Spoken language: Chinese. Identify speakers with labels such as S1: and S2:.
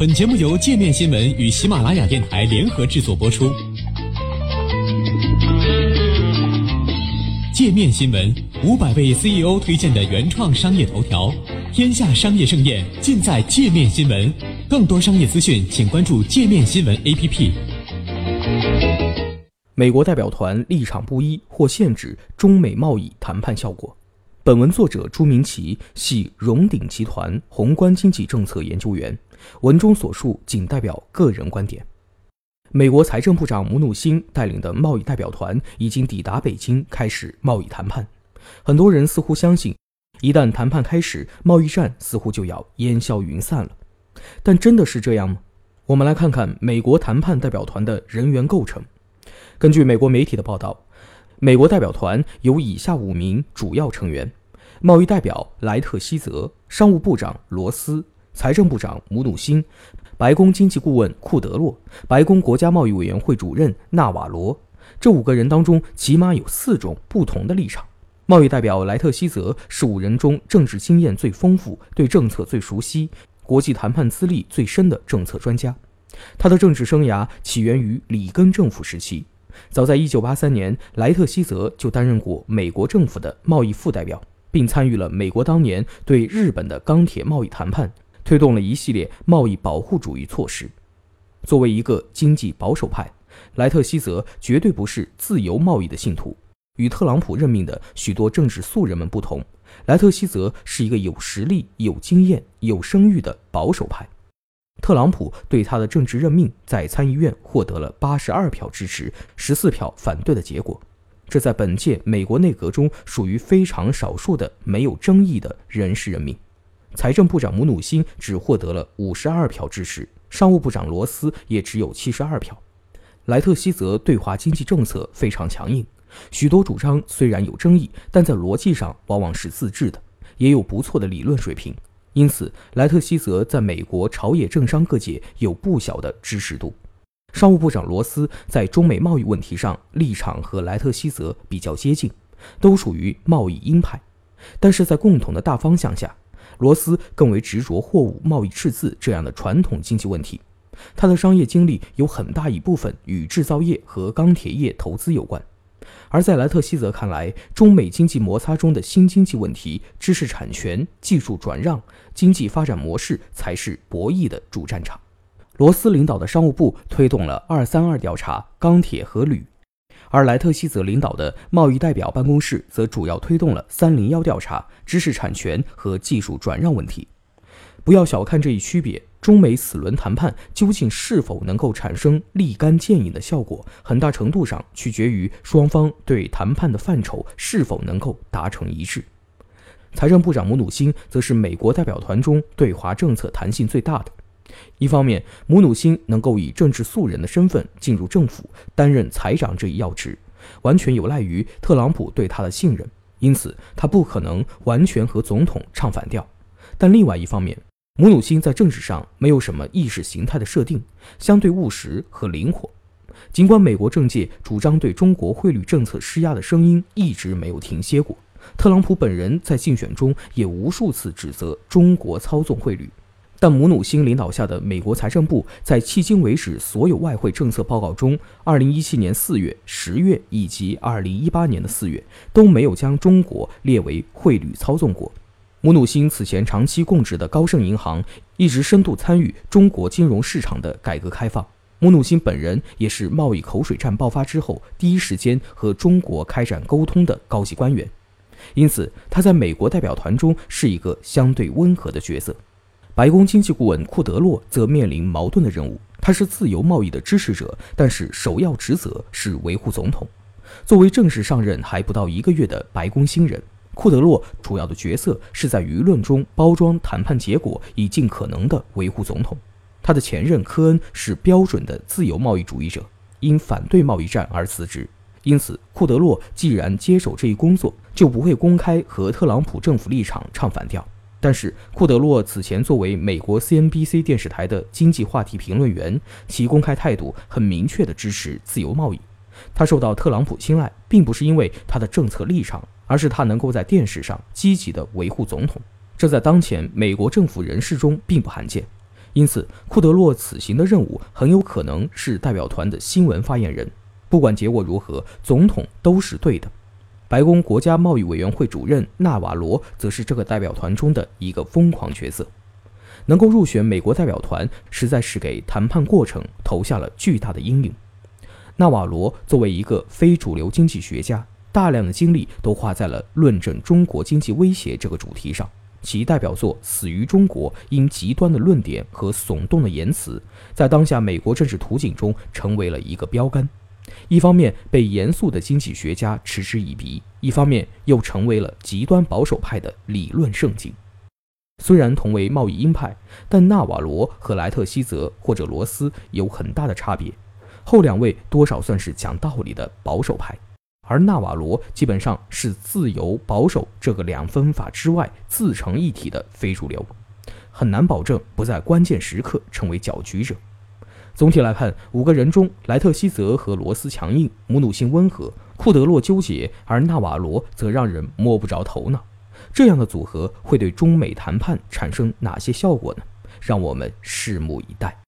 S1: 本节目由界面新闻与喜马拉雅电台联合制作播出。界面新闻五百位 CEO 推荐的原创商业头条，天下商业盛宴尽在界面新闻。更多商业资讯，请关注界面新闻 APP。
S2: 美国代表团立场不一，或限制中美贸易谈判效果。本文作者朱明奇系荣鼎集团宏观经济政策研究员，文中所述仅代表个人观点。美国财政部长姆努辛带领的贸易代表团已经抵达北京，开始贸易谈判。很多人似乎相信，一旦谈判开始，贸易战似乎就要烟消云散了。但真的是这样吗？我们来看看美国谈判代表团的人员构成。根据美国媒体的报道。美国代表团有以下五名主要成员：贸易代表莱特希泽、商务部长罗斯、财政部长姆努辛、白宫经济顾问库德洛、白宫国家贸易委员会主任纳瓦罗。这五个人当中，起码有四种不同的立场。贸易代表莱特希泽是五人中政治经验最丰富、对政策最熟悉、国际谈判资历最深的政策专家。他的政治生涯起源于里根政府时期。早在1983年，莱特希泽就担任过美国政府的贸易副代表，并参与了美国当年对日本的钢铁贸易谈判，推动了一系列贸易保护主义措施。作为一个经济保守派，莱特希泽绝对不是自由贸易的信徒。与特朗普任命的许多政治素人们不同，莱特希泽是一个有实力、有经验、有声誉的保守派。特朗普对他的政治任命在参议院获得了八十二票支持、十四票反对的结果，这在本届美国内阁中属于非常少数的没有争议的人事任命。财政部长姆努辛只获得了五十二票支持，商务部长罗斯也只有七十二票。莱特希泽对华经济政策非常强硬，许多主张虽然有争议，但在逻辑上往往是自治的，也有不错的理论水平。因此，莱特希泽在美国朝野政商各界有不小的支持度。商务部长罗斯在中美贸易问题上立场和莱特希泽比较接近，都属于贸易鹰派。但是在共同的大方向下，罗斯更为执着货物贸易赤字这样的传统经济问题。他的商业经历有很大一部分与制造业和钢铁业投资有关。而在莱特希泽看来，中美经济摩擦中的新经济问题、知识产权、技术转让、经济发展模式才是博弈的主战场。罗斯领导的商务部推动了“二三二”调查钢铁和铝，而莱特希泽领导的贸易代表办公室则主要推动了“三零幺”调查知识产权和技术转让问题。不要小看这一区别。中美此轮谈判究竟是否能够产生立竿见影的效果，很大程度上取决于双方对谈判的范畴是否能够达成一致。财政部长姆努辛则是美国代表团中对华政策弹性最大的。一方面，姆努辛能够以政治素人的身份进入政府，担任财长这一要职，完全有赖于特朗普对他的信任，因此他不可能完全和总统唱反调。但另外一方面，姆努辛在政治上没有什么意识形态的设定，相对务实和灵活。尽管美国政界主张对中国汇率政策施压的声音一直没有停歇过，特朗普本人在竞选中也无数次指责中国操纵汇率，但姆努辛领导下的美国财政部在迄今为止所有外汇政策报告中，2017年4月、10月以及2018年的4月都没有将中国列为汇率操纵国。姆努辛此前长期供职的高盛银行一直深度参与中国金融市场的改革开放。姆努辛本人也是贸易口水战爆发之后第一时间和中国开展沟通的高级官员，因此他在美国代表团中是一个相对温和的角色。白宫经济顾问库德洛则面临矛盾的任务，他是自由贸易的支持者，但是首要职责是维护总统。作为正式上任还不到一个月的白宫新人。库德洛主要的角色是在舆论中包装谈判结果，以尽可能的维护总统。他的前任科恩是标准的自由贸易主义者，因反对贸易战而辞职。因此，库德洛既然接手这一工作，就不会公开和特朗普政府立场唱反调。但是，库德洛此前作为美国 CNBC 电视台的经济话题评论员，其公开态度很明确地支持自由贸易。他受到特朗普青睐，并不是因为他的政策立场。而是他能够在电视上积极地维护总统，这在当前美国政府人士中并不罕见。因此，库德洛此行的任务很有可能是代表团的新闻发言人。不管结果如何，总统都是对的。白宫国家贸易委员会主任纳瓦罗则是这个代表团中的一个疯狂角色。能够入选美国代表团，实在是给谈判过程投下了巨大的阴影。纳瓦罗作为一个非主流经济学家，大量的精力都花在了论证中国经济威胁这个主题上。其代表作《死于中国》因极端的论点和耸动的言辞，在当下美国政治图景中成为了一个标杆。一方面被严肃的经济学家嗤之以鼻，一方面又成为了极端保守派的理论圣经。虽然同为贸易鹰派，但纳瓦罗和莱特希泽或者罗斯有很大的差别。后两位多少算是讲道理的保守派，而纳瓦罗基本上是自由保守这个两分法之外自成一体的非主流，很难保证不在关键时刻成为搅局者。总体来看，五个人中，莱特希泽和罗斯强硬，姆努辛温和，库德洛纠结，而纳瓦罗则让人摸不着头脑。这样的组合会对中美谈判产生哪些效果呢？让我们拭目以待。